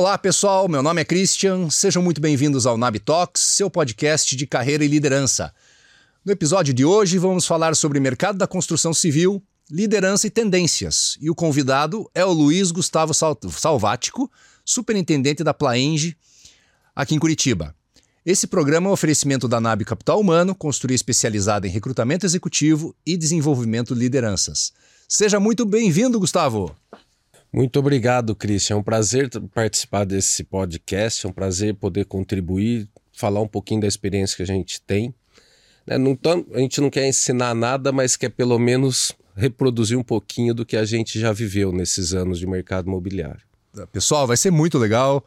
Olá, pessoal. Meu nome é Christian. Sejam muito bem-vindos ao Nab Talks, seu podcast de carreira e liderança. No episódio de hoje, vamos falar sobre mercado da construção civil, liderança e tendências. E o convidado é o Luiz Gustavo Salvático, superintendente da Plaenge, aqui em Curitiba. Esse programa é um oferecimento da NAB Capital Humano, consultoria especializada em recrutamento executivo e desenvolvimento de lideranças. Seja muito bem-vindo, Gustavo. Muito obrigado, Christian. É um prazer participar desse podcast, é um prazer poder contribuir, falar um pouquinho da experiência que a gente tem. Né? Não tão, a gente não quer ensinar nada, mas quer pelo menos reproduzir um pouquinho do que a gente já viveu nesses anos de mercado imobiliário. Pessoal, vai ser muito legal.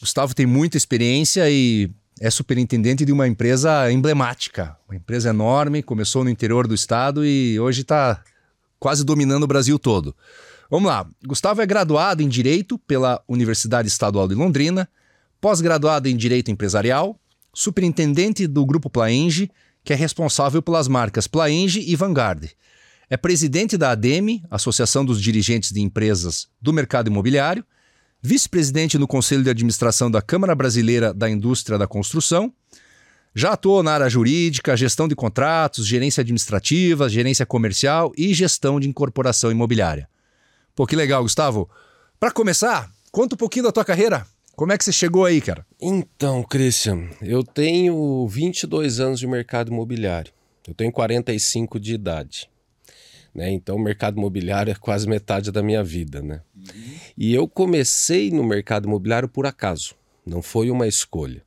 Gustavo tem muita experiência e é superintendente de uma empresa emblemática, uma empresa enorme, começou no interior do estado e hoje está quase dominando o Brasil todo. Vamos lá. Gustavo é graduado em Direito pela Universidade Estadual de Londrina, pós-graduado em Direito Empresarial, superintendente do Grupo Plaenge, que é responsável pelas marcas Plaenge e Vanguard. É presidente da ADEME, Associação dos Dirigentes de Empresas do Mercado Imobiliário, vice-presidente no Conselho de Administração da Câmara Brasileira da Indústria da Construção. Já atuou na área jurídica, gestão de contratos, gerência administrativa, gerência comercial e gestão de incorporação imobiliária. Pô, que legal, Gustavo. Para começar, conta um pouquinho da tua carreira. Como é que você chegou aí, cara? Então, Christian, eu tenho 22 anos de mercado imobiliário. Eu tenho 45 de idade. Né? Então, o mercado imobiliário é quase metade da minha vida, né? Uhum. E eu comecei no mercado imobiliário por acaso, não foi uma escolha.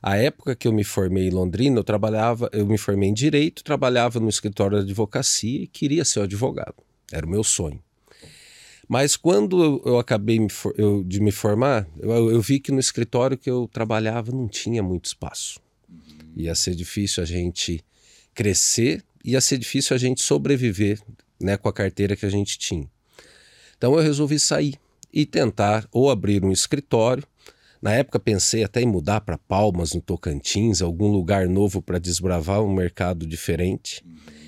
A época que eu me formei em Londrina, eu trabalhava, eu me formei em direito, trabalhava no escritório de advocacia e queria ser advogado. Era o meu sonho. Mas quando eu, acabei eu, de me formar, eu, eu, vi que no escritório que eu trabalhava não tinha muito espaço. Uhum. Ia ser difícil a gente crescer, ia ser difícil a gente sobreviver né, com a carteira que a gente tinha. Então eu resolvi sair e tentar ou abrir um escritório. Na época pensei até em mudar para Palmas, no Tocantins, algum lugar novo para desbravar um mercado diferente. Uhum.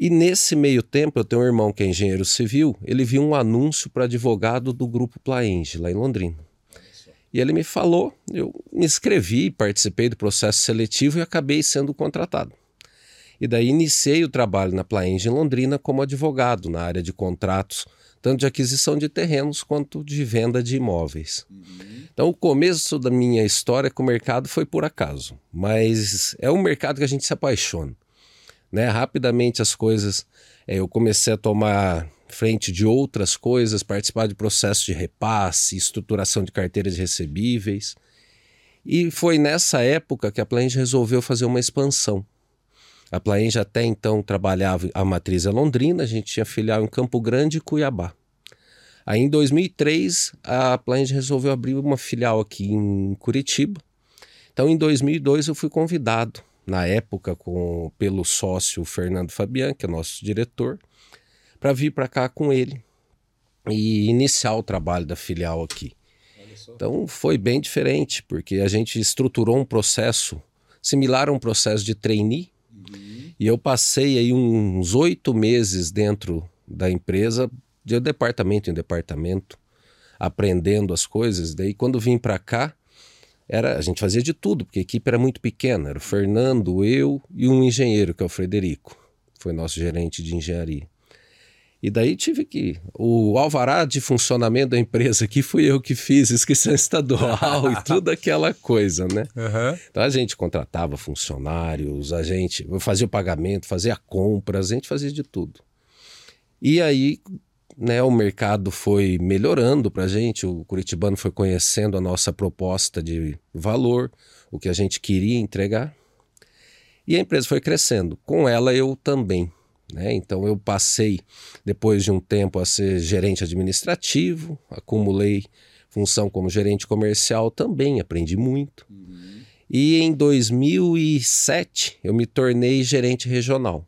E nesse meio tempo, eu tenho um irmão que é engenheiro civil, ele viu um anúncio para advogado do grupo Plaenge, lá em Londrina. E ele me falou, eu me inscrevi, participei do processo seletivo e acabei sendo contratado. E daí iniciei o trabalho na Plaenge em Londrina como advogado na área de contratos, tanto de aquisição de terrenos quanto de venda de imóveis. Uhum. Então o começo da minha história com o mercado foi por acaso, mas é um mercado que a gente se apaixona né? Rapidamente as coisas, é, eu comecei a tomar frente de outras coisas, participar de processos de repasse, estruturação de carteiras recebíveis. E foi nessa época que a Plaenge resolveu fazer uma expansão. A Plaenge até então trabalhava a matriz é Londrina, a gente tinha filial em Campo Grande e Cuiabá. Aí em 2003 a Plaenge resolveu abrir uma filial aqui em Curitiba. Então em 2002 eu fui convidado na época com pelo sócio Fernando Fabian, que é nosso diretor, para vir para cá com ele e iniciar o trabalho da filial aqui. Então foi bem diferente, porque a gente estruturou um processo similar a um processo de trainee, uhum. e eu passei aí uns oito meses dentro da empresa, de departamento em departamento, aprendendo as coisas. Daí quando vim para cá, era a gente fazia de tudo, porque a equipe era muito pequena. Era o Fernando, eu e um engenheiro, que é o Frederico. Foi nosso gerente de engenharia. E daí tive que. O alvará de funcionamento da empresa aqui fui eu que fiz, inscrição estadual e tudo aquela coisa, né? Uhum. Então a gente contratava funcionários, a gente fazia o pagamento, fazia compras, a gente fazia de tudo. E aí né, o mercado foi melhorando para a gente, o curitibano foi conhecendo a nossa proposta de valor, o que a gente queria entregar, e a empresa foi crescendo. Com ela eu também. Né? Então eu passei, depois de um tempo, a ser gerente administrativo, acumulei função como gerente comercial também, aprendi muito. Uhum. E em 2007 eu me tornei gerente regional.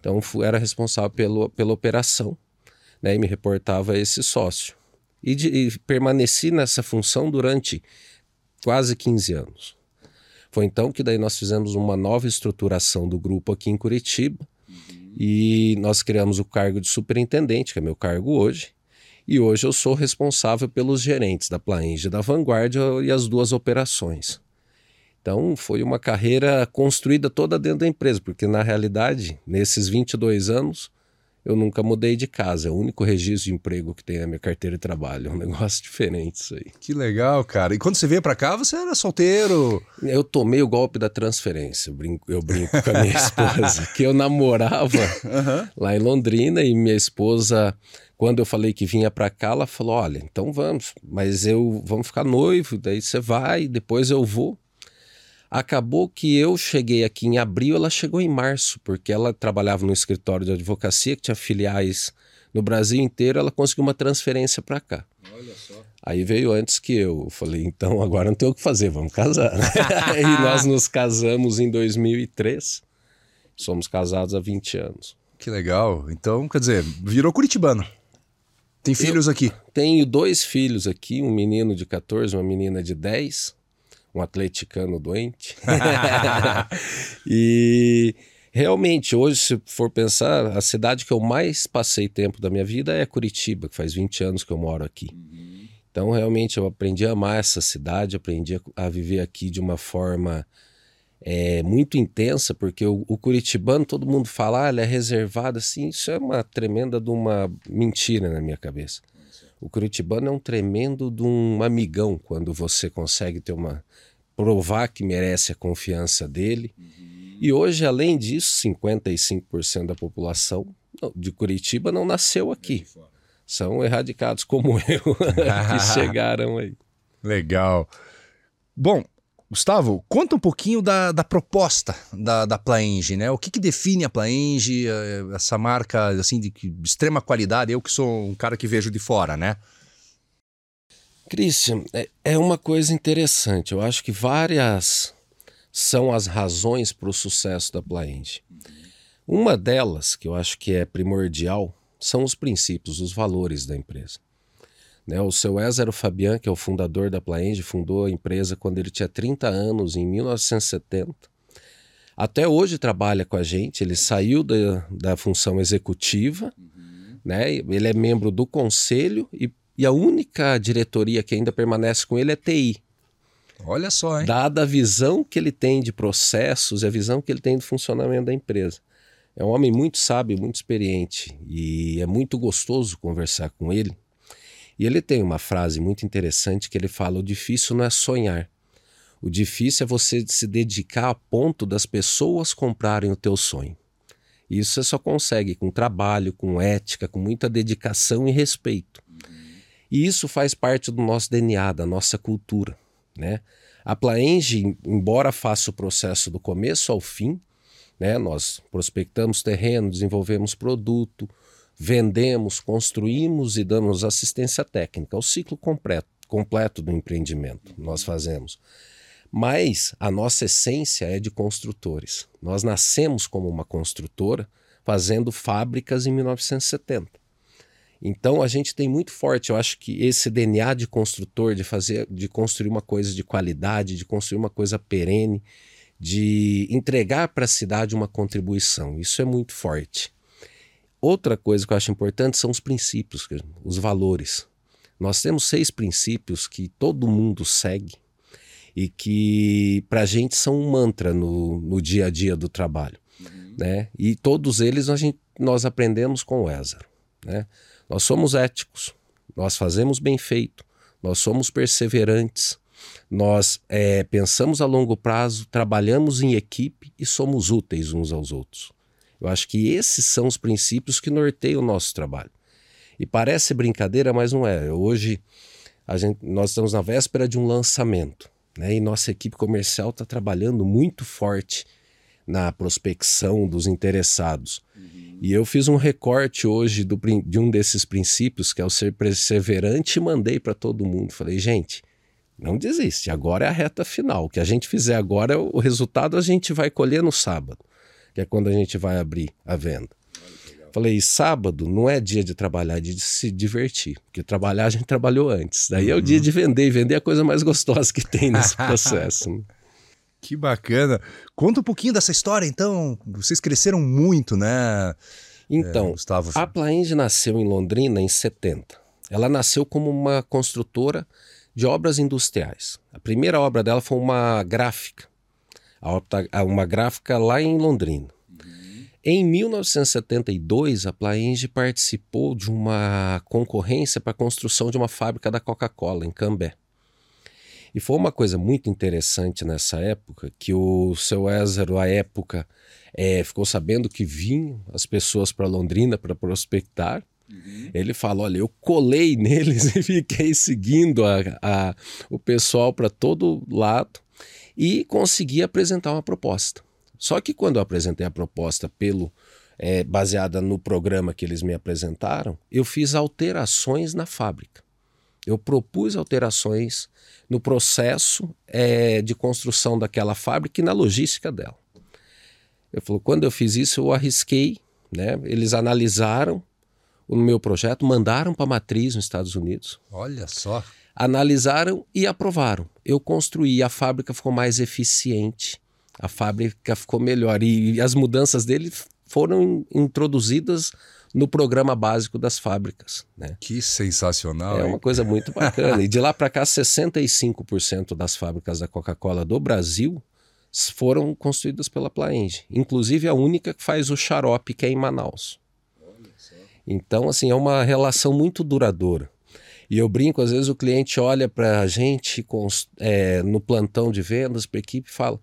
Então fui, era responsável pelo, pela operação né, e me reportava a esse sócio. E, de, e permaneci nessa função durante quase 15 anos. Foi então que daí nós fizemos uma nova estruturação do grupo aqui em Curitiba e nós criamos o cargo de superintendente, que é meu cargo hoje, E hoje eu sou responsável pelos gerentes da Plaenge da Vanguardia e as duas operações. Então foi uma carreira construída toda dentro da empresa, porque na realidade, nesses 22 anos, eu nunca mudei de casa. É o único registro de emprego que tem na minha carteira de trabalho. É um negócio diferente isso aí. Que legal, cara. E quando você veio para cá, você era solteiro? Eu tomei o golpe da transferência. Eu brinco, eu brinco com a minha esposa. que eu namorava uhum. lá em Londrina e minha esposa, quando eu falei que vinha para cá, ela falou: Olha, então vamos, mas eu vamos ficar noivo, daí você vai, depois eu vou. Acabou que eu cheguei aqui em abril, ela chegou em março, porque ela trabalhava no escritório de advocacia, que tinha filiais no Brasil inteiro, ela conseguiu uma transferência para cá. Olha só. Aí veio antes que eu. Falei, então agora não tem o que fazer, vamos casar. e nós nos casamos em 2003. Somos casados há 20 anos. Que legal. Então, quer dizer, virou curitibano. Tem filhos eu aqui? Tenho dois filhos aqui, um menino de 14, uma menina de 10 um atleticano doente. e realmente, hoje, se for pensar, a cidade que eu mais passei tempo da minha vida é Curitiba, que faz 20 anos que eu moro aqui. Uhum. Então, realmente, eu aprendi a amar essa cidade, aprendi a, viver aqui de uma forma é, muito intensa, porque o, o, curitibano, todo mundo fala, ah, ele é reservado, assim, isso é uma tremenda de uma mentira na minha cabeça. O curitibano é um tremendo de um amigão quando você consegue ter uma provar que merece a confiança dele. Uhum. E hoje, além disso, 55% da população de Curitiba não nasceu aqui. São erradicados como eu que chegaram aí. Legal. Bom, Gustavo, conta um pouquinho da, da proposta da, da Plaenge, né? O que, que define a Plaenge, eh, essa marca assim de, extrema qualidade? Eu que sou um cara que vejo de fora, né? Christian, é, é uma coisa interessante. Eu acho que várias são as razões para o sucesso da Plaenge. Uma delas, que eu acho que é primordial, são os princípios, os valores da empresa. Né? O seu Ézaro Fabian, que é o fundador da Plaenge, fundou a empresa quando ele tinha 30 anos, em 1970. Até hoje trabalha com a gente, ele saiu da, da função executiva, uhum. né? ele é membro do conselho e, e a única diretoria que ainda permanece com ele é TI. Olha só, hein? Dada a visão que ele tem de processos e a visão que ele tem do funcionamento da empresa. É um homem muito sábio, muito experiente e é muito gostoso conversar com ele, e ele tem uma frase muito interessante que ele fala: o difícil não é sonhar. O difícil é você se dedicar a ponto das pessoas comprarem o teu sonho. Isso você só consegue com trabalho, com ética, com muita dedicação e respeito. E isso faz parte do nosso DNA, da nossa cultura. Né? A Plaenge, embora faça o processo do começo ao fim, né? nós prospectamos terreno, desenvolvemos produto, vendemos, construímos e damos assistência técnica, o ciclo completo, completo do empreendimento nós fazemos. Mas a nossa essência é de construtores. Nós nascemos como uma construtora fazendo fábricas em 1970. Então a gente tem muito forte, eu acho que esse DNA de construtor, de fazer, de construir uma coisa de qualidade, de construir uma coisa perene, de entregar para a cidade uma contribuição. Isso é muito forte. Outra coisa que eu acho importante são os princípios, os valores. Nós temos seis princípios que todo mundo segue e que para a gente são um mantra no, no dia a dia do trabalho. Uhum. Né? E todos eles a gente, nós aprendemos com o Ézaro. Né? Nós somos éticos, nós fazemos bem feito, nós somos perseverantes, nós é, pensamos a longo prazo, trabalhamos em equipe e somos úteis uns aos outros. Eu acho que esses são os princípios que norteiam o nosso trabalho. E parece brincadeira, mas não é. Hoje gente, nós estamos na véspera de um lançamento, né? E nossa equipe comercial está trabalhando muito forte na prospecção dos interessados. Uhum. E eu fiz um recorte hoje do, de um desses princípios, que é o ser perseverante, e mandei para todo mundo. Falei, gente, não desiste, agora é a reta final. O que a gente fizer agora, o resultado a gente vai colher no sábado que é quando a gente vai abrir a venda. Falei, sábado não é dia de trabalhar, é dia de se divertir. Porque trabalhar a gente trabalhou antes. Daí é o dia de vender, e vender é a coisa mais gostosa que tem nesse processo. Né? Que bacana. Conta um pouquinho dessa história, então. Vocês cresceram muito, né? Então, é, Gustavo. a Plaenge nasceu em Londrina em 70. Ela nasceu como uma construtora de obras industriais. A primeira obra dela foi uma gráfica, uma gráfica lá em Londrina. Em 1972, a Plaenge participou de uma concorrência para a construção de uma fábrica da Coca-Cola em Cambé. E foi uma coisa muito interessante nessa época que o seu Ézaro, à época, é, ficou sabendo que vinham as pessoas para Londrina para prospectar. Uhum. Ele falou: Olha, eu colei neles e fiquei seguindo a, a o pessoal para todo lado e consegui apresentar uma proposta. Só que quando eu apresentei a proposta pelo é, baseada no programa que eles me apresentaram, eu fiz alterações na fábrica. Eu propus alterações no processo é, de construção daquela fábrica e na logística dela. Eu falou, quando eu fiz isso, eu arrisquei, né? Eles analisaram o meu projeto, mandaram para a matriz nos Estados Unidos. Olha só. Analisaram e aprovaram. Eu construí, a fábrica ficou mais eficiente a fábrica ficou melhor. E, as mudanças dele foram introduzidas no programa básico das fábricas. Né? Que sensacional! É hein? uma coisa muito bacana. e de lá para cá, 65% das fábricas da Coca-Cola do Brasil foram construídas pela Plaenge. Inclusive a única que faz o xarope, que é em Manaus. Então, assim, é uma relação muito duradoura. E eu brinco, às vezes o cliente olha para a gente é, no plantão de vendas, para a equipe e fala: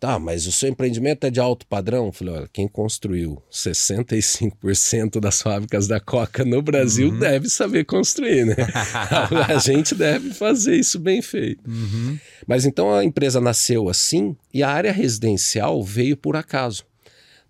Tá, mas o seu empreendimento é de alto padrão? Eu falei, olha, quem construiu 65% das fábricas da Coca no Brasil uhum. deve saber construir, né? a gente deve fazer isso bem feito. Uhum. Mas então a empresa nasceu assim e a área residencial veio por acaso.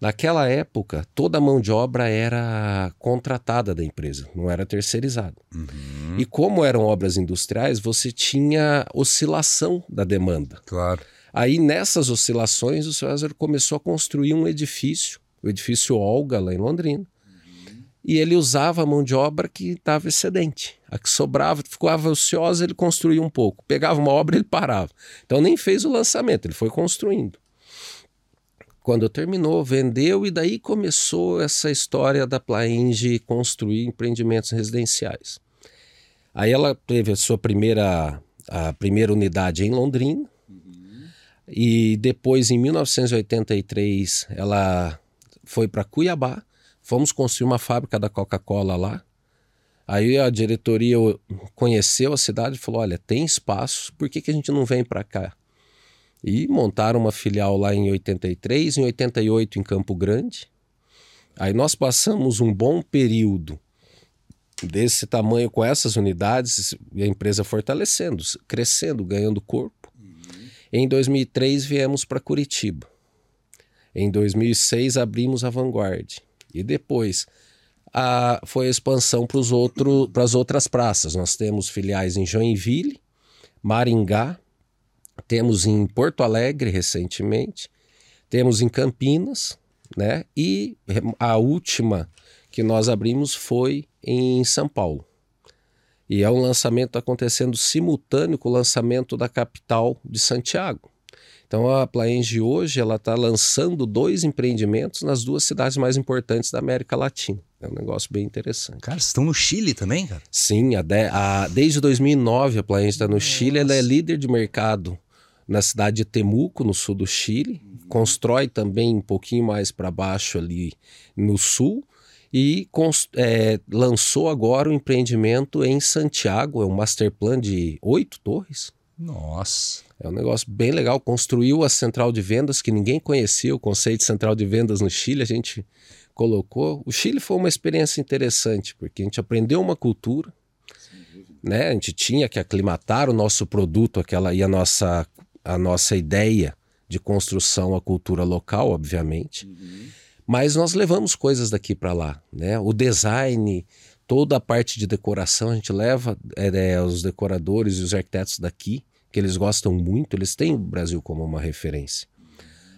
Naquela época, toda a mão de obra era contratada da empresa, não era terceirizada. Uhum. E como eram obras industriais, você tinha oscilação da demanda. Claro. Aí nessas oscilações o César começou a construir um edifício, o edifício Olga lá em Londrina. Uhum. E ele usava a mão de obra que estava excedente. A que sobrava, ficava ociosa, ele construía um pouco. Pegava uma obra, ele parava. Então nem fez o lançamento, ele foi construindo. Quando terminou, vendeu e daí começou essa história da Plaenge construir empreendimentos residenciais. Aí ela teve a sua primeira, a primeira unidade em Londrina, e depois, em 1983, ela foi para Cuiabá. Fomos construir uma fábrica da Coca-Cola lá. Aí a diretoria conheceu a cidade e falou: olha, tem espaço, por que, que a gente não vem para cá? E montaram uma filial lá em 83, em 88 em Campo Grande. Aí nós passamos um bom período desse tamanho com essas unidades e a empresa fortalecendo, crescendo, ganhando corpo. Em 2003 viemos para Curitiba. Em 2006 abrimos a Vanguard. E depois a, foi a expansão para as outras praças. Nós temos filiais em Joinville, Maringá, temos em Porto Alegre recentemente, temos em Campinas, né? E a última que nós abrimos foi em São Paulo. E é um lançamento acontecendo simultâneo com o lançamento da capital de Santiago. Então a Plaenge hoje ela está lançando dois empreendimentos nas duas cidades mais importantes da América Latina. É um negócio bem interessante. Cara, estão no Chile também, cara? Sim, a de, a, desde 2009 a Plaenge está no Chile. Ela é líder de mercado na cidade de Temuco, no sul do Chile. Constrói também um pouquinho mais para baixo ali no sul e é, lançou agora o um empreendimento em Santiago, é um master plan de oito torres. Nossa! É um negócio bem legal. Construiu a central de vendas que ninguém conhecia, o conceito de central de vendas no Chile, a gente colocou. O Chile foi uma experiência interessante, porque a gente aprendeu uma cultura, né? A gente tinha que aclimatar o nosso produto aquela e a nossa, a nossa ideia de construção à cultura local, obviamente. Uhum. Mas nós levamos coisas daqui para lá, né? O design, toda a parte de decoração, a gente leva é, é, os decoradores e os arquitetos daqui, que eles gostam muito, eles têm o Brasil como uma referência.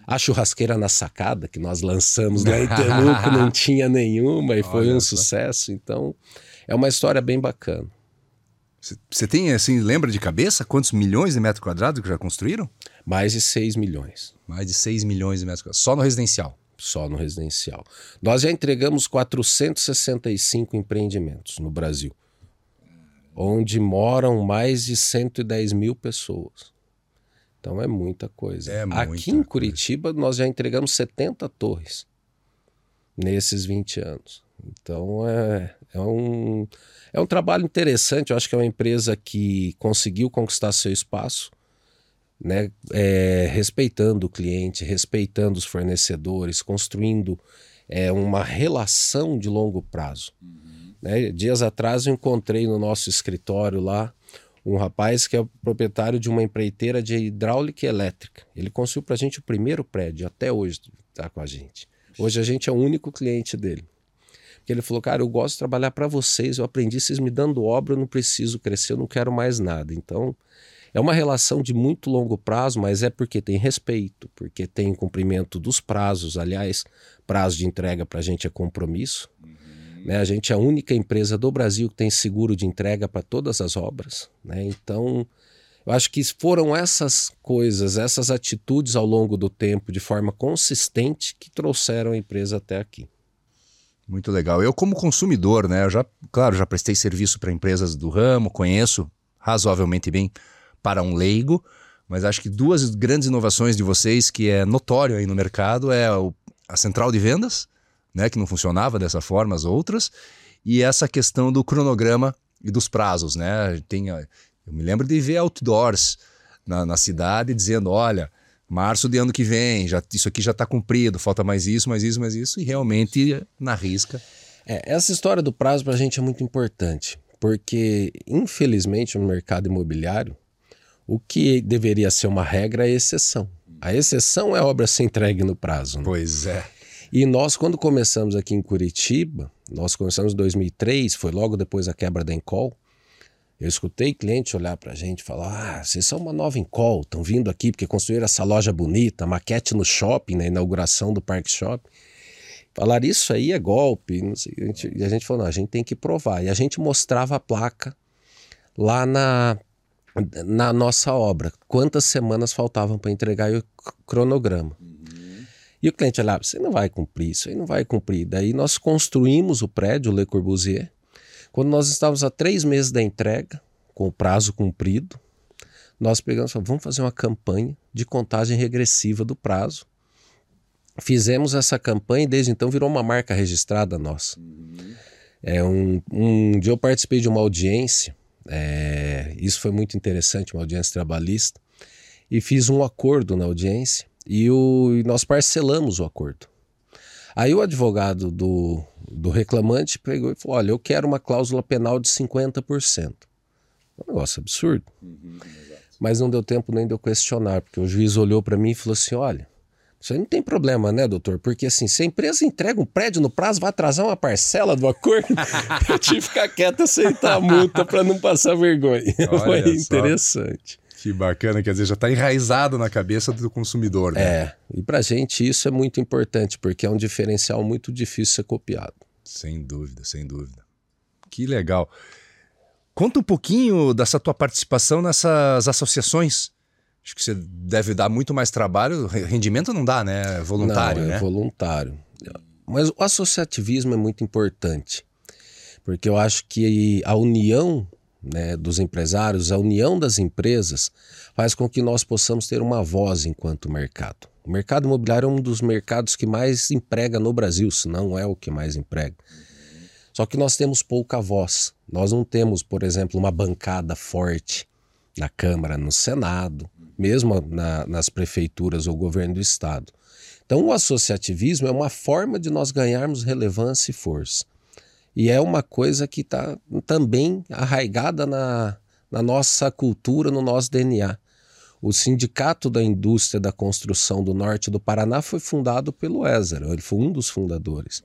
A churrasqueira na sacada, que nós lançamos lá em Temuco, não tinha nenhuma e foi Olha um sucesso. Então, é uma história bem bacana. Você tem, assim, lembra de cabeça quantos milhões de metros quadrados que já construíram? Mais de 6 milhões. Mais de 6 milhões de metros quadrados. Só no residencial? só no residencial. Nós já entregamos 465 empreendimentos no Brasil. onde moram mais de 110 mil pessoas. Então é muita coisa. É muita Aqui em Curitiba nós já entregamos 70 torres nesses 20 anos. Então é, é, um, é um trabalho interessante. Eu acho que é uma empresa que conseguiu conquistar seu espaço, né? É, respeitando o cliente, respeitando os fornecedores, construindo é, uma relação de longo prazo. Uhum. Né? Dias atrás eu encontrei no nosso escritório lá um rapaz que é proprietário de uma empreiteira de hidráulica e elétrica. Ele construiu para a gente o primeiro prédio, até hoje está com a gente. Hoje a gente é o único cliente dele. Porque ele falou, cara, eu gosto de trabalhar para vocês, eu aprendi vocês me dando obra, eu não preciso crescer, eu não quero mais nada. Então, é uma relação de muito longo prazo, mas é porque tem respeito, porque tem cumprimento dos prazos. Aliás, prazo de entrega para a gente é compromisso. Uhum. Né? A gente é a única empresa do Brasil que tem seguro de entrega para todas as obras. Né? Então, eu acho que foram essas coisas, essas atitudes ao longo do tempo, de forma consistente, que trouxeram a empresa até aqui. Muito legal. Eu, como consumidor, né, eu já, claro, já prestei serviço para empresas do ramo, conheço razoavelmente bem para um leigo, mas acho que duas grandes inovações de vocês que é notório aí no mercado é o, a central de vendas, né, que não funcionava dessa forma, as outras, e essa questão do cronograma e dos prazos, né? Tem, eu me lembro de ver outdoors na, na cidade dizendo, olha, março de ano que vem, já, isso aqui já está cumprido, falta mais isso, mais isso, mais isso, e realmente na risca. É, essa história do prazo para a gente é muito importante, porque infelizmente no mercado imobiliário o que deveria ser uma regra é exceção. A exceção é obra ser entregue no prazo. Né? Pois é. E nós, quando começamos aqui em Curitiba, nós começamos em 2003, foi logo depois da quebra da Encol. Eu escutei cliente olhar para a gente e falar: Ah, vocês são uma nova Encol, estão vindo aqui porque construíram essa loja bonita, maquete no shopping, na inauguração do Parque Shopping. Falar isso aí é golpe. E a gente, e a gente falou: Não, a gente tem que provar. E a gente mostrava a placa lá na na nossa obra, quantas semanas faltavam para entregar o cronograma. E o cliente olhava, você não vai cumprir, isso aí não vai cumprir. Daí nós construímos o prédio Le Corbusier. Quando nós estávamos a três meses da entrega, com o prazo cumprido, nós pegamos e falamos, vamos fazer uma campanha de contagem regressiva do prazo. Fizemos essa campanha e desde então virou uma marca registrada nossa. É um, um dia eu participei de uma audiência é, isso foi muito interessante, uma audiência trabalhista. E fiz um acordo na audiência e, o, e nós parcelamos o acordo. Aí o advogado do, do reclamante pegou e falou: Olha, eu quero uma cláusula penal de 50%. Um negócio absurdo. Uhum, Mas não deu tempo nem de eu questionar, porque o juiz olhou para mim e falou assim: Olha, isso aí não tem problema, né, doutor? Porque assim, se a empresa entrega um prédio no prazo, vai atrasar uma parcela do acordo, eu tive que ficar quieto aceitar a multa para não passar vergonha. Olha Foi interessante. Que bacana, quer dizer, já está enraizado na cabeça do consumidor, né? É, e para gente isso é muito importante, porque é um diferencial muito difícil ser copiado. Sem dúvida, sem dúvida. Que legal. Conta um pouquinho dessa tua participação nessas associações Acho que você deve dar muito mais trabalho. Rendimento não dá, né? É voluntário, não, é né? voluntário. Mas o associativismo é muito importante, porque eu acho que a união né, dos empresários, a união das empresas, faz com que nós possamos ter uma voz enquanto mercado. O mercado imobiliário é um dos mercados que mais emprega no Brasil, se não é o que mais emprega. Só que nós temos pouca voz. Nós não temos, por exemplo, uma bancada forte na Câmara, no Senado mesmo na, nas prefeituras ou governo do estado. Então, o associativismo é uma forma de nós ganharmos relevância e força. E é uma coisa que está também arraigada na, na nossa cultura, no nosso DNA. O Sindicato da Indústria da Construção do Norte do Paraná foi fundado pelo Ézaro, ele foi um dos fundadores.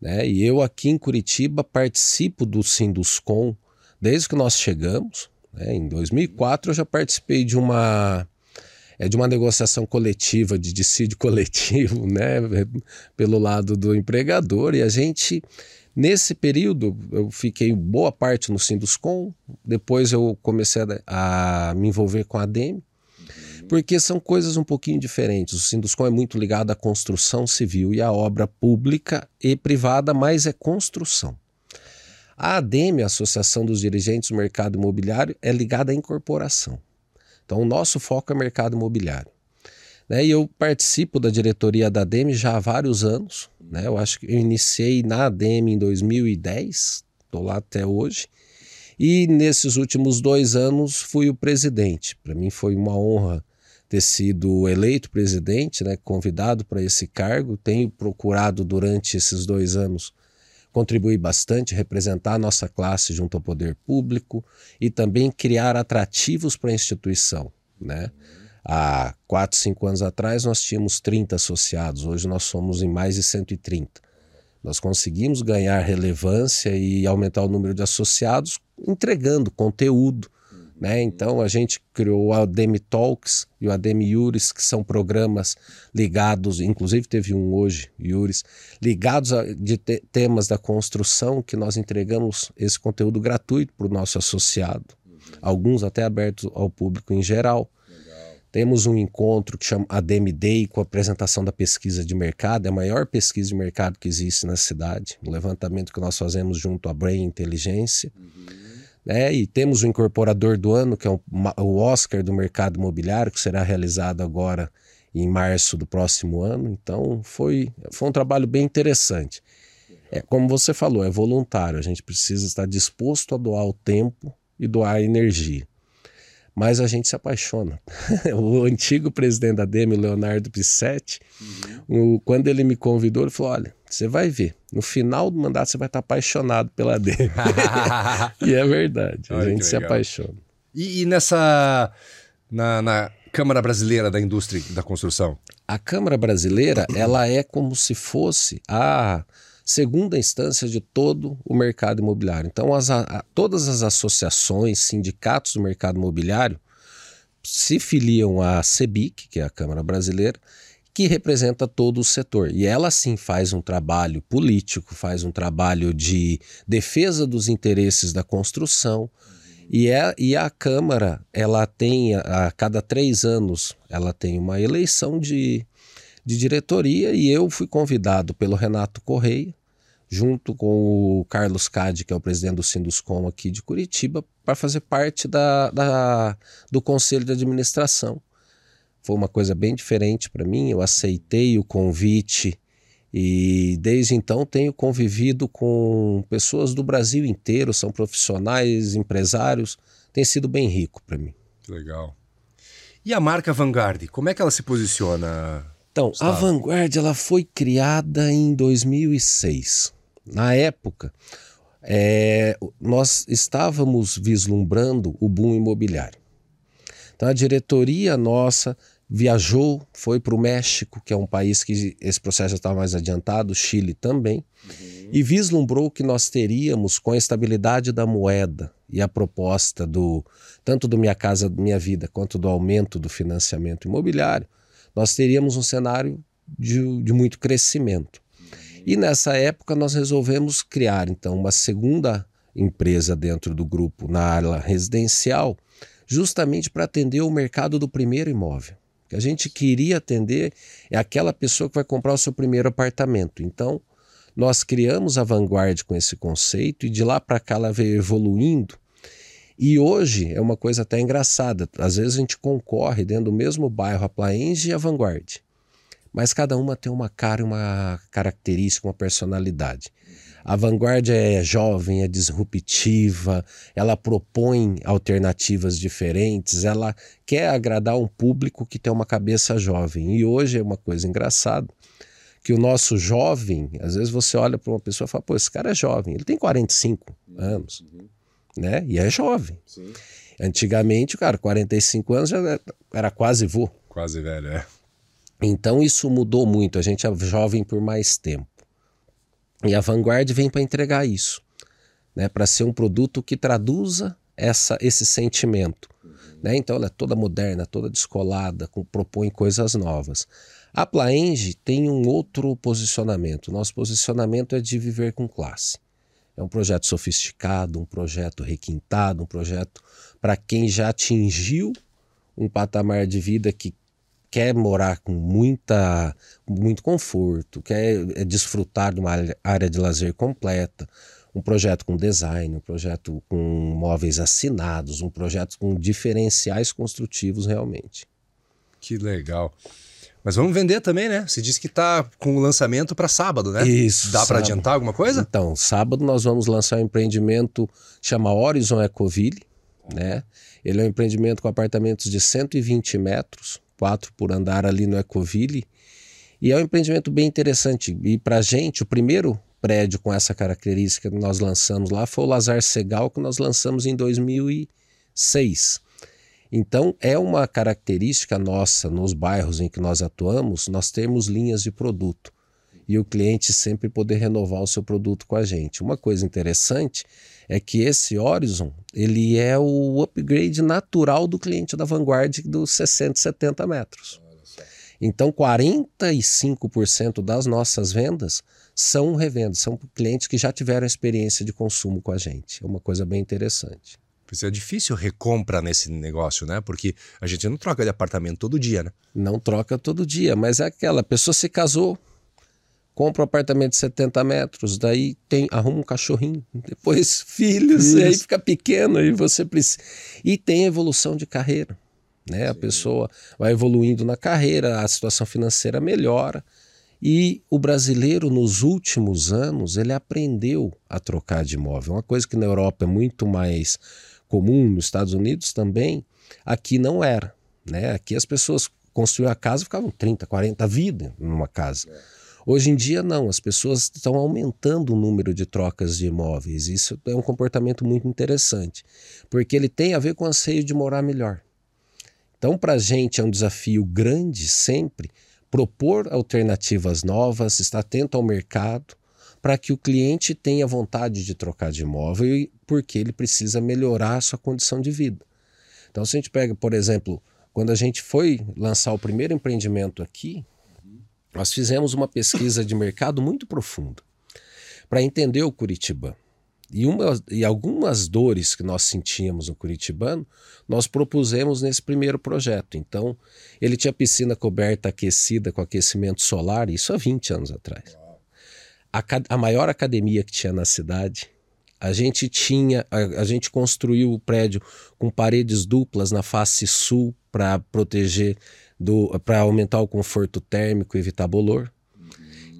Né? E eu aqui em Curitiba participo do Sinduscom desde que nós chegamos. Né? Em 2004 eu já participei de uma é de uma negociação coletiva, de dissídio coletivo, né, pelo lado do empregador, e a gente, nesse período, eu fiquei boa parte no Sinduscom, depois eu comecei a, a me envolver com a ADEME, porque são coisas um pouquinho diferentes. O Sinduscom é muito ligado à construção civil e à obra pública e privada, mas é construção. A ADEME, a Associação dos Dirigentes do Mercado Imobiliário, é ligada à incorporação. Então, o nosso foco é mercado imobiliário. Né? E eu participo da diretoria da ADEME já há vários anos. Né? Eu acho que eu iniciei na ADEME em 2010, estou lá até hoje. E nesses últimos dois anos fui o presidente. Para mim foi uma honra ter sido eleito presidente, né, convidado para esse cargo. Tenho procurado durante esses dois anos contribuir bastante, representar a nossa classe junto ao poder público e também criar atrativos para a instituição. Né? Há quatro, cinco anos atrás nós tínhamos 30 associados, hoje nós somos em mais de 130. Nós conseguimos ganhar relevância e aumentar o número de associados entregando conteúdo, né? Então a gente criou o Ademi Talks e o Ademi Yuris, que são programas ligados, inclusive teve um hoje, Yuris, ligados a de te temas da construção, que nós entregamos esse conteúdo gratuito para o nosso associado, uhum. alguns até abertos ao público em geral. Temos um encontro que chama Ademi Day com a apresentação da pesquisa de mercado, é a maior pesquisa de mercado que existe na cidade, um levantamento que nós fazemos junto à Brain Inteligência. Uhum né? E temos o incorporador do ano, que é o Oscar do mercado imobiliário, que será realizado agora em março do próximo ano. Então foi, foi um trabalho bem interessante. É, como você falou, é voluntário, a gente precisa estar disposto a doar o tempo e doar a energia mas a gente se apaixona. o antigo presidente da DEME, Leonardo Pissetti, uhum. o, quando ele me convidou, ele falou: olha, você vai ver, no final do mandato você vai estar apaixonado pela DEME. e é verdade, a Olha gente se apaixona. E, e nessa. Na, na, Câmara Brasileira da Indústria da Construção? A Câmara Brasileira, ela é como se fosse a segunda instância de todo o mercado imobiliário. Então, as, a, todas as associações, sindicatos do mercado imobiliário se filiam à CEBIC, que é a Câmara Brasileira, que representa todo o setor. E ela sim faz um trabalho político, faz um trabalho de defesa dos interesses da construção. E, é, e a Câmara, ela tem, a, a cada três anos, ela tem uma eleição de de diretoria e eu fui convidado pelo Renato Correia, junto com o Carlos Cade, que é o presidente do Sinduscom aqui de Curitiba, para fazer parte da, da, do conselho de administração. Foi uma coisa bem diferente para mim, eu aceitei o convite e desde então tenho convivido com pessoas do Brasil inteiro, são profissionais, empresários, tem sido bem rico para mim. Legal. E a marca Vanguard, como é que ela se posiciona então, a Vanguard ela foi criada em 2006. Na época, é, nós estávamos vislumbrando o boom imobiliário. Então, a diretoria nossa viajou, foi para o México, que é um país que esse processo já estava mais adiantado, Chile também, uhum. e vislumbrou que nós teríamos com a estabilidade da moeda e a proposta do tanto do Minha Casa Minha Vida quanto do aumento do financiamento imobiliário, nós teríamos um cenário de, de muito crescimento. E nessa época nós resolvemos criar então uma segunda empresa dentro do grupo na área residencial, justamente para atender o mercado do primeiro imóvel. O que a gente queria atender é aquela pessoa que vai comprar o seu primeiro apartamento. Então, nós criamos a Vanguard com esse conceito e de lá para cá ela veio evoluindo e hoje é uma coisa até engraçada. Às vezes a gente concorre dentro do mesmo bairro, a Plaenge e a Vanguard. Mas cada uma tem uma cara, uma característica, uma personalidade. A Vanguard é jovem, é disruptiva, ela propõe alternativas diferentes, ela quer agradar um público que tem uma cabeça jovem. E hoje é uma coisa engraçada que o nosso jovem, às vezes você olha para uma pessoa e fala, pô, esse cara é jovem, ele tem 45 anos. Uhum né? E é jovem. Sim. Antigamente, cara, 45 anos já era quase vô. Quase velho, é. Então isso mudou muito. A gente é jovem por mais tempo. E a Vanguard vem para entregar isso, né? Para ser um produto que traduza essa, esse sentimento. Uhum. Né? Então ela é toda moderna, toda descolada, com, propõe coisas novas. A Plaenge tem um outro posicionamento. Nosso posicionamento é de viver com classe. É um projeto sofisticado, um projeto requintado, um projeto para quem já atingiu um patamar de vida que quer morar com muita, muito conforto, quer é, desfrutar de uma área de lazer completa, um projeto com design, um projeto com móveis assinados, um projeto com diferenciais construtivos realmente. Que legal. Mas vamos vender também, né? Você disse que está com o lançamento para sábado, né? Isso. Dá para adiantar alguma coisa? Então, sábado nós vamos lançar um empreendimento chama Horizon Ecoville, né? Ele é um empreendimento com apartamentos de 120 metros, quatro por andar ali no Ecoville. E é um empreendimento bem interessante. E para a gente, o primeiro prédio com essa característica que nós lançamos lá foi o Lazar Segal, que nós lançamos em 2006. Então, é uma característica nossa nos bairros em que nós atuamos, nós temos linhas de produto e o cliente sempre poder renovar o seu produto com a gente. Uma coisa interessante é que esse Horizon, ele é o upgrade natural do cliente da Vanguard dos 60, 70 metros. Então, 45% das nossas vendas são revendas, são clientes que já tiveram experiência de consumo com a gente. É uma coisa bem interessante. É difícil recompra nesse negócio, né? Porque a gente não troca de apartamento todo dia, né? Não troca todo dia, mas é aquela pessoa se casou, compra um apartamento de 70 metros, daí tem arruma um cachorrinho, depois filhos, e aí fica pequeno e você precisa. E tem evolução de carreira, né? Sim. A pessoa vai evoluindo na carreira, a situação financeira melhora. E o brasileiro, nos últimos anos, ele aprendeu a trocar de imóvel. Uma coisa que na Europa é muito mais comum nos Estados Unidos também, aqui não era. Né? Aqui as pessoas construíam a casa ficavam 30, 40 vidas numa casa. Hoje em dia, não, as pessoas estão aumentando o número de trocas de imóveis. Isso é um comportamento muito interessante, porque ele tem a ver com o anseio de morar melhor. Então, para a gente é um desafio grande sempre propor alternativas novas, estar atento ao mercado, para que o cliente tenha vontade de trocar de imóvel porque ele precisa melhorar a sua condição de vida. Então, se a gente pega, por exemplo, quando a gente foi lançar o primeiro empreendimento aqui, nós fizemos uma pesquisa de mercado muito profunda para entender o Curitibano. E, uma, e algumas dores que nós sentíamos no Curitibano, nós propusemos nesse primeiro projeto. Então, ele tinha piscina coberta aquecida com aquecimento solar, isso há 20 anos atrás a, a maior academia que tinha na cidade. A gente tinha, a, a gente construiu o prédio com paredes duplas na face sul para proteger do, para aumentar o conforto térmico e evitar bolor.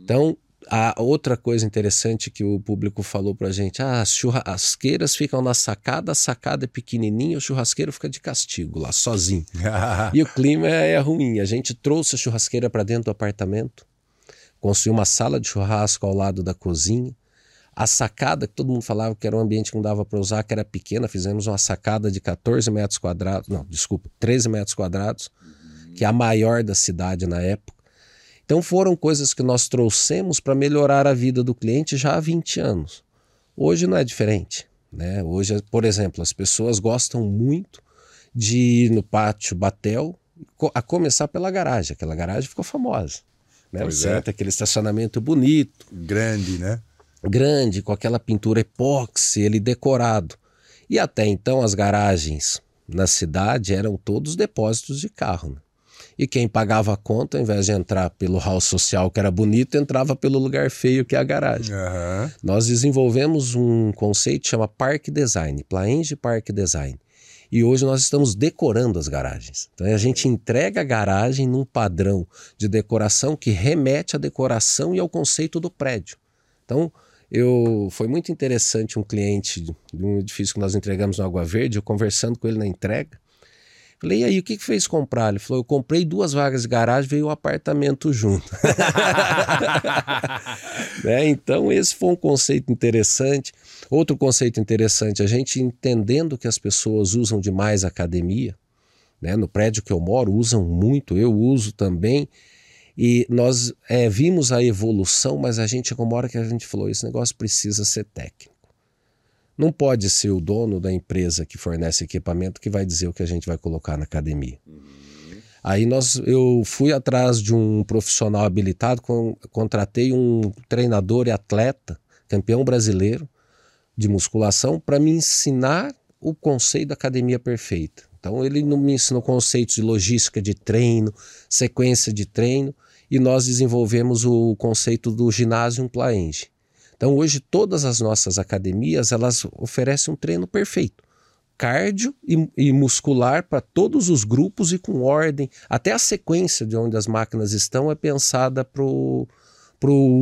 Então, a outra coisa interessante que o público falou para a gente, ah, as churrasqueiras ficam na sacada, a sacada é pequenininha, o churrasqueiro fica de castigo lá, sozinho. e o clima é, é ruim. A gente trouxe a churrasqueira para dentro do apartamento, Construí uma sala de churrasco ao lado da cozinha. A sacada, que todo mundo falava que era um ambiente que não dava para usar, que era pequena, fizemos uma sacada de 14 metros quadrados, não, desculpa, 13 metros quadrados, que é a maior da cidade na época. Então foram coisas que nós trouxemos para melhorar a vida do cliente já há 20 anos. Hoje não é diferente. Né? Hoje, por exemplo, as pessoas gostam muito de ir no pátio Batel, a começar pela garagem. Aquela garagem ficou famosa né? É. aquele estacionamento bonito. Grande, né? Grande, com aquela pintura epóxi, ele decorado. E até então as garagens na cidade eram todos depósitos de carro. Né? E quem pagava a conta, ao invés de entrar pelo hall social que era bonito, entrava pelo lugar feio que é a garagem. Uhum. Nós desenvolvemos um conceito que chama Park Design, Plaenge Park Design e hoje nós estamos decorando as garagens. Então a gente entrega a garagem num padrão de decoração que remete à decoração e ao conceito do prédio. Então eu foi muito interessante um cliente de um edifício que nós entregamos no Água Verde, eu conversando com ele na entrega. Falei, e aí, o que, que fez comprar? Ele falou, eu comprei duas vagas de garagem, veio o um apartamento junto. né? Então, esse foi um conceito interessante. Outro conceito interessante, a gente entendendo que as pessoas usam demais academia, né? no prédio que eu moro, usam muito, eu uso também, e nós é, vimos a evolução, mas a gente uma hora que a gente falou: esse negócio precisa ser técnico. Não pode ser o dono da empresa que fornece equipamento que vai dizer o que a gente vai colocar na academia. Uhum. Aí nós, eu fui atrás de um profissional habilitado, com, contratei um treinador e atleta, campeão brasileiro de musculação, para me ensinar o conceito da academia perfeita. Então ele me ensinou conceitos de logística de treino, sequência de treino, e nós desenvolvemos o conceito do ginásio Plaenge. Então hoje todas as nossas academias elas oferecem um treino perfeito. Cardio e, e muscular para todos os grupos e com ordem. Até a sequência de onde as máquinas estão é pensada para o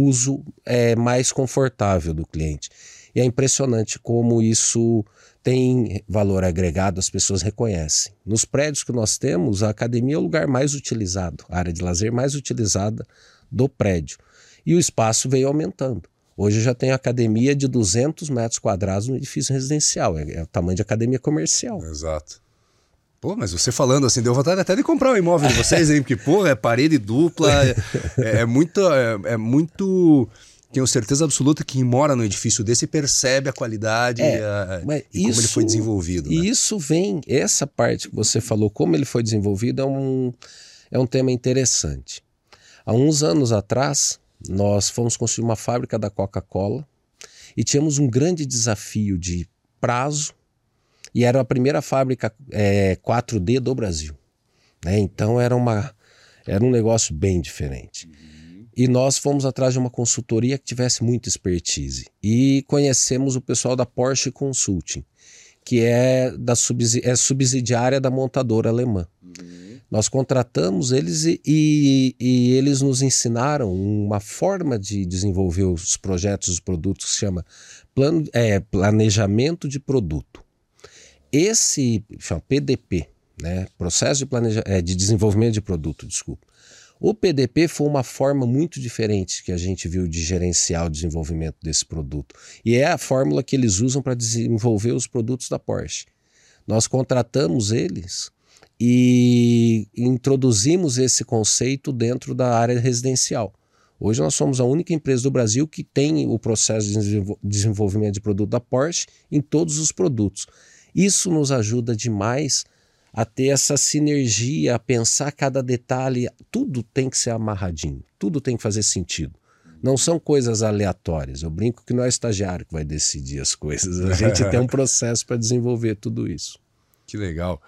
uso é, mais confortável do cliente. E é impressionante como isso tem valor agregado, as pessoas reconhecem. Nos prédios que nós temos, a academia é o lugar mais utilizado, a área de lazer mais utilizada do prédio. E o espaço veio aumentando. Hoje já tem academia de 200 metros quadrados no edifício residencial. É, é o tamanho de academia comercial. Exato. Pô, mas você falando assim, deu vontade até de comprar o imóvel de vocês, hein? Porque, pô, é parede dupla, é, é muito. É, é, muito. Tenho certeza absoluta que quem mora no edifício desse percebe a qualidade é, a, e isso, como ele foi desenvolvido. Né? E isso vem, essa parte que você falou, como ele foi desenvolvido, é um, é um tema interessante. Há uns anos atrás, nós fomos construir uma fábrica da Coca-Cola e tínhamos um grande desafio de prazo e era a primeira fábrica é, 4D do Brasil. Né? Então era, uma, era um negócio bem diferente. E nós fomos atrás de uma consultoria que tivesse muita expertise. E conhecemos o pessoal da Porsche Consulting, que é, da subsidi é subsidiária da montadora alemã. Uhum. Nós contratamos eles e, e, e, eles nos ensinaram uma forma de desenvolver os projetos, os produtos que se chama plano, é, planejamento de produto. Esse chama PDP, né, processo de, planeja, é, de desenvolvimento de produto, desculpa. O PDP foi uma forma muito diferente que a gente viu de gerenciar o desenvolvimento desse produto. E é a fórmula que eles usam para desenvolver os produtos da Porsche. Nós contratamos eles e introduzimos esse conceito dentro da área residencial. Hoje nós somos a única empresa do Brasil que tem o processo de desenvolvimento de produto da Porsche em todos os produtos. Isso nos ajuda demais a ter essa sinergia, a pensar cada detalhe, tudo tem que ser amarradinho, tudo tem que fazer sentido. Não são coisas aleatórias. Eu brinco que não é o estagiário que vai decidir as coisas. A gente tem um processo para desenvolver tudo isso. Que legal.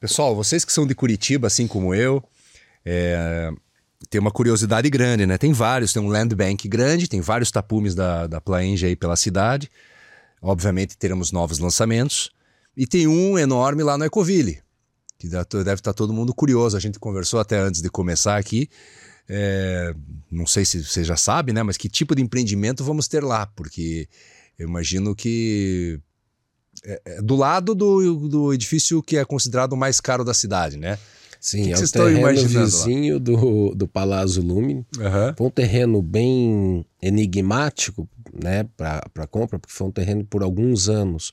Pessoal, vocês que são de Curitiba, assim como eu, é, tem uma curiosidade grande, né? Tem vários, tem um land bank grande, tem vários tapumes da, da Plaenge aí pela cidade. Obviamente teremos novos lançamentos. E tem um enorme lá no Ecoville, que deve estar todo mundo curioso. A gente conversou até antes de começar aqui. É, não sei se você já sabe, né? Mas que tipo de empreendimento vamos ter lá? Porque eu imagino que é, é, do lado do, do edifício que é considerado o mais caro da cidade, né? Sim, que é que o terreno vizinho do, do Palácio Lume. Uhum. Foi um terreno bem enigmático né, para compra, porque foi um terreno por alguns anos.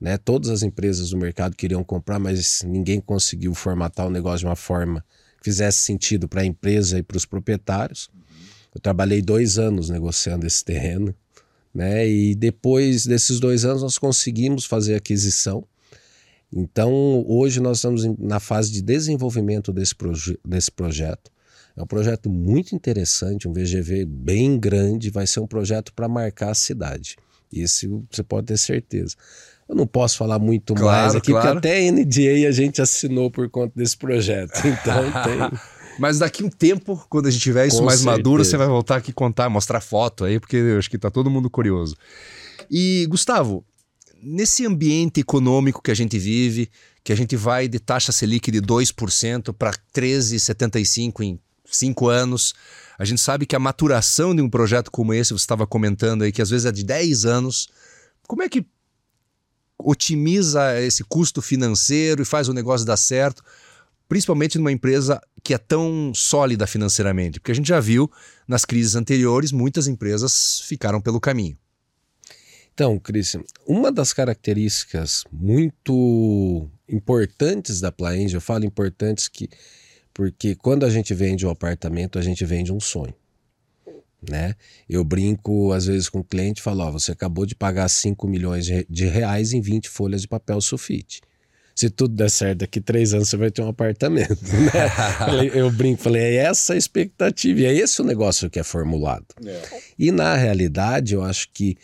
Né, todas as empresas do mercado queriam comprar, mas ninguém conseguiu formatar o negócio de uma forma que fizesse sentido para a empresa e para os proprietários. Eu trabalhei dois anos negociando esse terreno. Né? E depois desses dois anos nós conseguimos fazer aquisição. Então hoje nós estamos na fase de desenvolvimento desse, proje desse projeto. É um projeto muito interessante, um VGV bem grande, vai ser um projeto para marcar a cidade. Isso você pode ter certeza. Eu não posso falar muito claro, mais aqui, claro. porque até a NDA a gente assinou por conta desse projeto. Então tem. Mas daqui um tempo, quando a gente tiver isso Com mais certeza. maduro, você vai voltar aqui contar, mostrar foto aí, porque eu acho que tá todo mundo curioso. E, Gustavo, nesse ambiente econômico que a gente vive, que a gente vai de taxa Selic de 2% para 13,75% em cinco anos, a gente sabe que a maturação de um projeto como esse, você estava comentando aí, que às vezes é de 10 anos, como é que otimiza esse custo financeiro e faz o negócio dar certo? Principalmente numa empresa que é tão sólida financeiramente, porque a gente já viu nas crises anteriores muitas empresas ficaram pelo caminho. Então, Christian, uma das características muito importantes da Plaenge, eu falo importantes que porque quando a gente vende um apartamento, a gente vende um sonho. Né? Eu brinco às vezes com o cliente e falo: ó, você acabou de pagar 5 milhões de reais em 20 folhas de papel sulfite se tudo der certo, daqui três anos você vai ter um apartamento. Né? eu brinco, falei, é essa a expectativa, e é esse o negócio que é formulado. É. E na realidade, eu acho que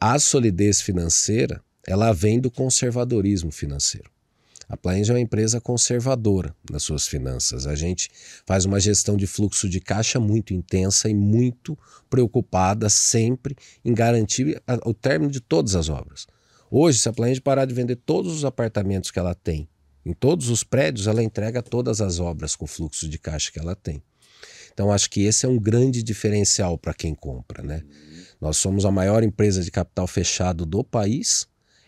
a solidez financeira, ela vem do conservadorismo financeiro. A Plaenge é uma empresa conservadora nas suas finanças. A gente faz uma gestão de fluxo de caixa muito intensa e muito preocupada sempre em garantir o término de todas as obras. Hoje, se a Plaenge parar de vender todos os apartamentos que ela tem, em todos os prédios, ela entrega todas as obras com o fluxo de caixa que ela tem. Então, acho que esse é um grande diferencial para quem compra. Né? Nós somos a maior empresa de capital fechado do país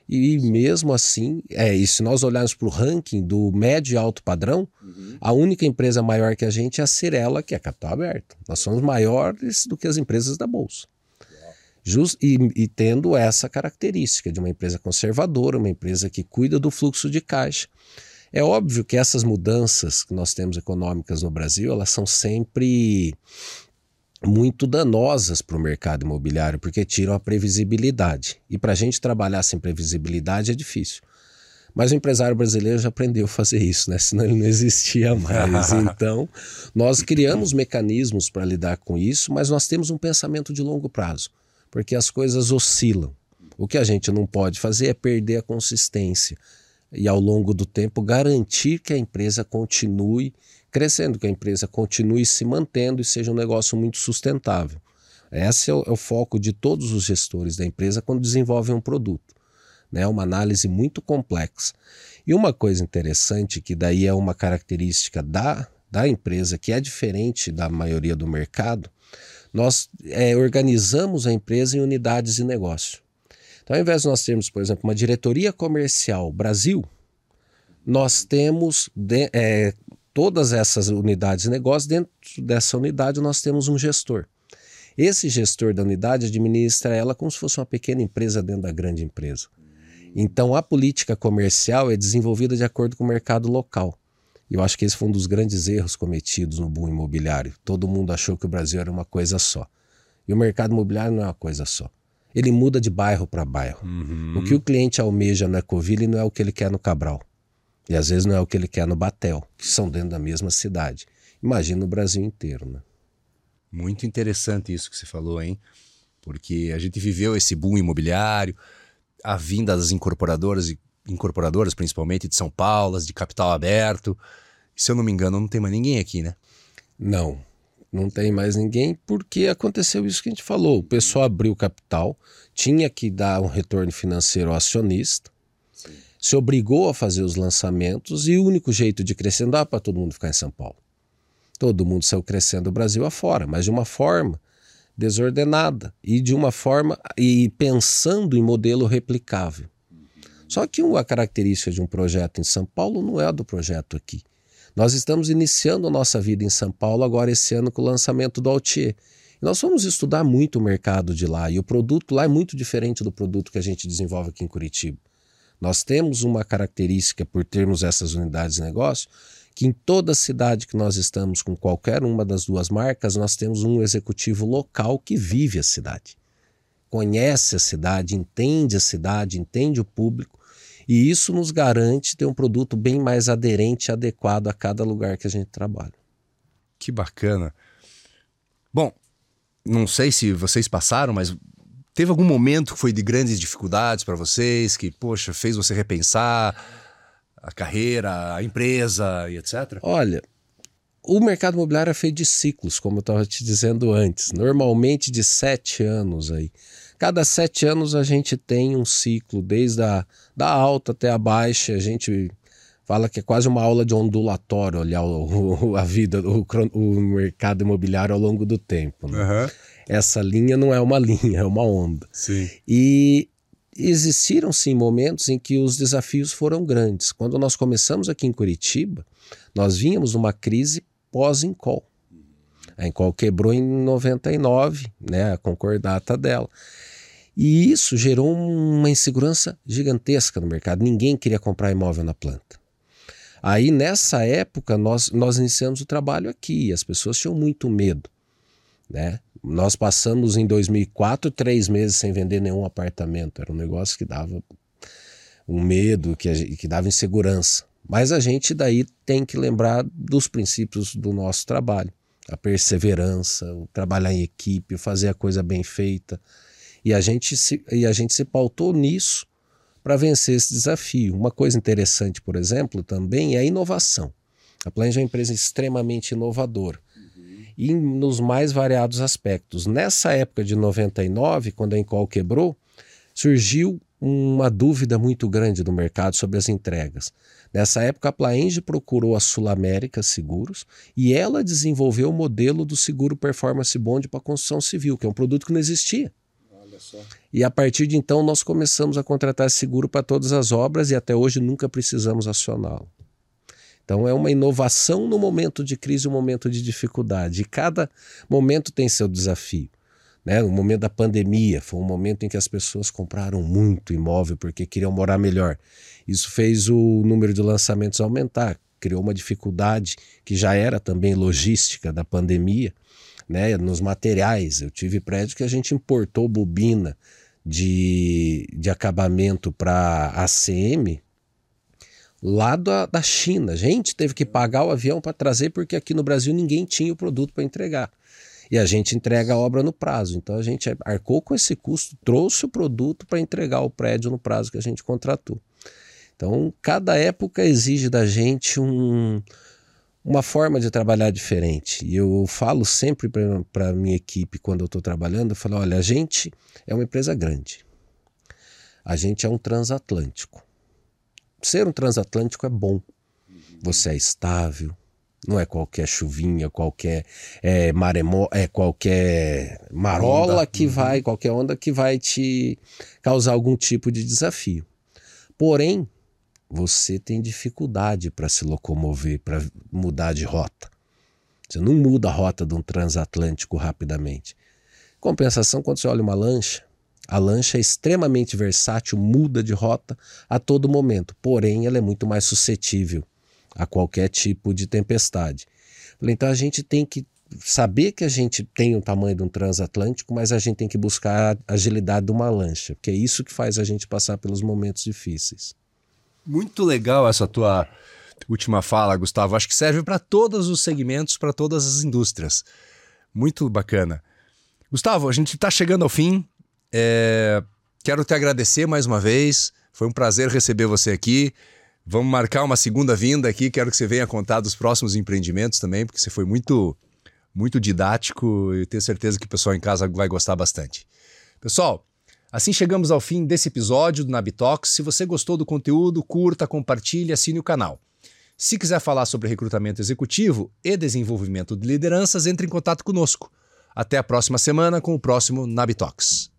e mesmo assim, é, e se nós olharmos para o ranking do médio e alto padrão, uhum. a única empresa maior que a gente é a Cirela, que é capital aberto. Nós somos maiores do que as empresas da Bolsa. Just, e, e tendo essa característica de uma empresa conservadora, uma empresa que cuida do fluxo de caixa. É óbvio que essas mudanças que nós temos econômicas no Brasil, elas são sempre muito danosas para o mercado imobiliário, porque tiram a previsibilidade. E para a gente trabalhar sem previsibilidade é difícil. Mas o empresário brasileiro já aprendeu a fazer isso, né? senão ele não existia mais. Então, nós criamos mecanismos para lidar com isso, mas nós temos um pensamento de longo prazo, porque as coisas oscilam. O que a gente não pode fazer é perder a consistência e, ao longo do tempo, garantir que a empresa continue crescendo, que a empresa continue se mantendo e seja um negócio muito sustentável. Esse é o, é o foco de todos os gestores da empresa quando desenvolvem um produto. É né? uma análise muito complexa. E uma coisa interessante, que daí é uma característica da, da empresa que é diferente da maioria do mercado, nós é, organizamos a empresa em unidades de negócio. Então, ao invés de nós termos, por exemplo, uma diretoria comercial Brasil, nós temos de, é, todas essas unidades de negócio, dentro dessa unidade nós temos um gestor. Esse gestor da unidade administra ela como se fosse uma pequena empresa dentro da grande empresa. Então a política comercial é desenvolvida de acordo com o mercado local. E eu acho que esse foi um dos grandes erros cometidos no boom imobiliário. Todo mundo achou que o Brasil era uma coisa só. E o mercado imobiliário não é uma coisa só. Ele muda de bairro para bairro. Uhum. O que o cliente almeja no Ecoville não é o que ele quer no Cabral. E às vezes não é o que ele quer no Batel, que são dentro da mesma cidade. Imagina o Brasil inteiro, né? Muito interessante isso que você falou, hein? Porque a gente viveu esse boom imobiliário, a vinda das incorporadoras, incorporadoras principalmente de São Paulo, de capital aberto. Se eu não me engano, não tem mais ninguém aqui, né? Não, não tem mais ninguém porque aconteceu isso que a gente falou. O pessoal abriu capital, tinha que dar um retorno financeiro ao acionista, se obrigou a fazer os lançamentos e o único jeito de crescer não dá para todo mundo ficar em São Paulo. Todo mundo saiu crescendo o Brasil afora, mas de uma forma desordenada e de uma forma e pensando em modelo replicável. Só que uma característica de um projeto em São Paulo não é a do projeto aqui. Nós estamos iniciando a nossa vida em São Paulo agora esse ano com o lançamento do Altier. nós fomos estudar muito o mercado de lá e o produto lá é muito diferente do produto que a gente desenvolve aqui em Curitiba. Nós temos uma característica por termos essas unidades de negócio, que em toda cidade que nós estamos com qualquer uma das duas marcas, nós temos um executivo local que vive a cidade. Conhece a cidade, entende a cidade, entende o público, e isso nos garante ter um produto bem mais aderente e adequado a cada lugar que a gente trabalha. Que bacana. Bom, não sei se vocês passaram, mas Teve algum momento que foi de grandes dificuldades para vocês, que, poxa, fez você repensar a carreira, a empresa e etc? Olha, o mercado imobiliário é feito de ciclos, como eu estava te dizendo antes, normalmente de sete anos aí. Cada sete anos a gente tem um ciclo, desde a da alta até a baixa, a gente fala que é quase uma aula de ondulatório olhar o, o a vida, o, o mercado imobiliário ao longo do tempo. Né? Uhum essa linha não é uma linha, é uma onda. Sim. E existiram sim momentos em que os desafios foram grandes. Quando nós começamos aqui em Curitiba, nós vínhamos numa crise pós-Incol. A Incol quebrou em 99, né, a concordata dela. E isso gerou uma insegurança gigantesca no mercado. Ninguém queria comprar imóvel na planta. Aí, nessa época, nós, nós iniciamos o trabalho aqui. As pessoas tinham muito medo. Né? Nós passamos em 2004 três meses sem vender nenhum apartamento. Era um negócio que dava um medo, que, que dava insegurança. Mas a gente daí tem que lembrar dos princípios do nosso trabalho. A perseverança, o trabalhar em equipe, fazer a coisa bem feita. E a gente se, e a gente se pautou nisso para vencer esse desafio. Uma coisa interessante, por exemplo, também é a inovação. A Planja é uma empresa extremamente inovadora e nos mais variados aspectos. Nessa época de 99, quando a Encol quebrou, surgiu uma dúvida muito grande no mercado sobre as entregas. Nessa época, a Plaenge procurou a Sul América Seguros e ela desenvolveu o modelo do seguro Performance Bond para construção civil, que é um produto que não existia. E a partir de então, nós começamos a contratar seguro para todas as obras e até hoje nunca precisamos acioná-lo. Então é uma inovação no momento de crise, um momento de dificuldade. E cada momento tem seu desafio. Né? O momento da pandemia foi um momento em que as pessoas compraram muito imóvel porque queriam morar melhor. Isso fez o número de lançamentos aumentar, criou uma dificuldade que já era também logística da pandemia, né? Nos materiais. Eu tive prédio que a gente importou bobina de, de acabamento para ACM lá da, da China. A gente teve que pagar o avião para trazer porque aqui no Brasil ninguém tinha o produto para entregar. E a gente entrega a obra no prazo. Então a gente arcou com esse custo, trouxe o produto para entregar o prédio no prazo que a gente contratou. Então, cada época exige da gente um, uma forma de trabalhar diferente. E eu falo sempre para a minha equipe, quando eu estou trabalhando, eu falo, olha, a gente é uma empresa grande. A gente é um transatlântico. Ser um transatlântico é bom. Você é estável, não é qualquer chuvinha, qualquer é, maremó, é qualquer marola onda. que uhum. vai, qualquer onda que vai te causar algum tipo de desafio. Porém, você tem dificuldade para se locomover, para mudar de rota. Você não muda a rota de um transatlântico rapidamente. Compensação, quando você olha uma lancha, a lancha é extremamente versátil, muda de rota a todo momento, porém ela é muito mais suscetível a qualquer tipo de tempestade. Então a gente tem que saber que a gente tem o tamanho de um transatlântico, mas a gente tem que buscar a agilidade de uma lancha, porque é isso que faz a gente passar pelos momentos difíceis. Muito legal essa tua última fala, Gustavo. Acho que serve para todos os segmentos, para todas as indústrias. Muito bacana. Gustavo, a gente está chegando ao fim. É... Quero te agradecer mais uma vez. Foi um prazer receber você aqui. Vamos marcar uma segunda vinda aqui. Quero que você venha contar dos próximos empreendimentos também, porque você foi muito, muito didático e tenho certeza que o pessoal em casa vai gostar bastante. Pessoal, assim chegamos ao fim desse episódio do Nabitox. Se você gostou do conteúdo, curta, compartilhe, assine o canal. Se quiser falar sobre recrutamento executivo e desenvolvimento de lideranças, entre em contato conosco. Até a próxima semana com o próximo Nabitox.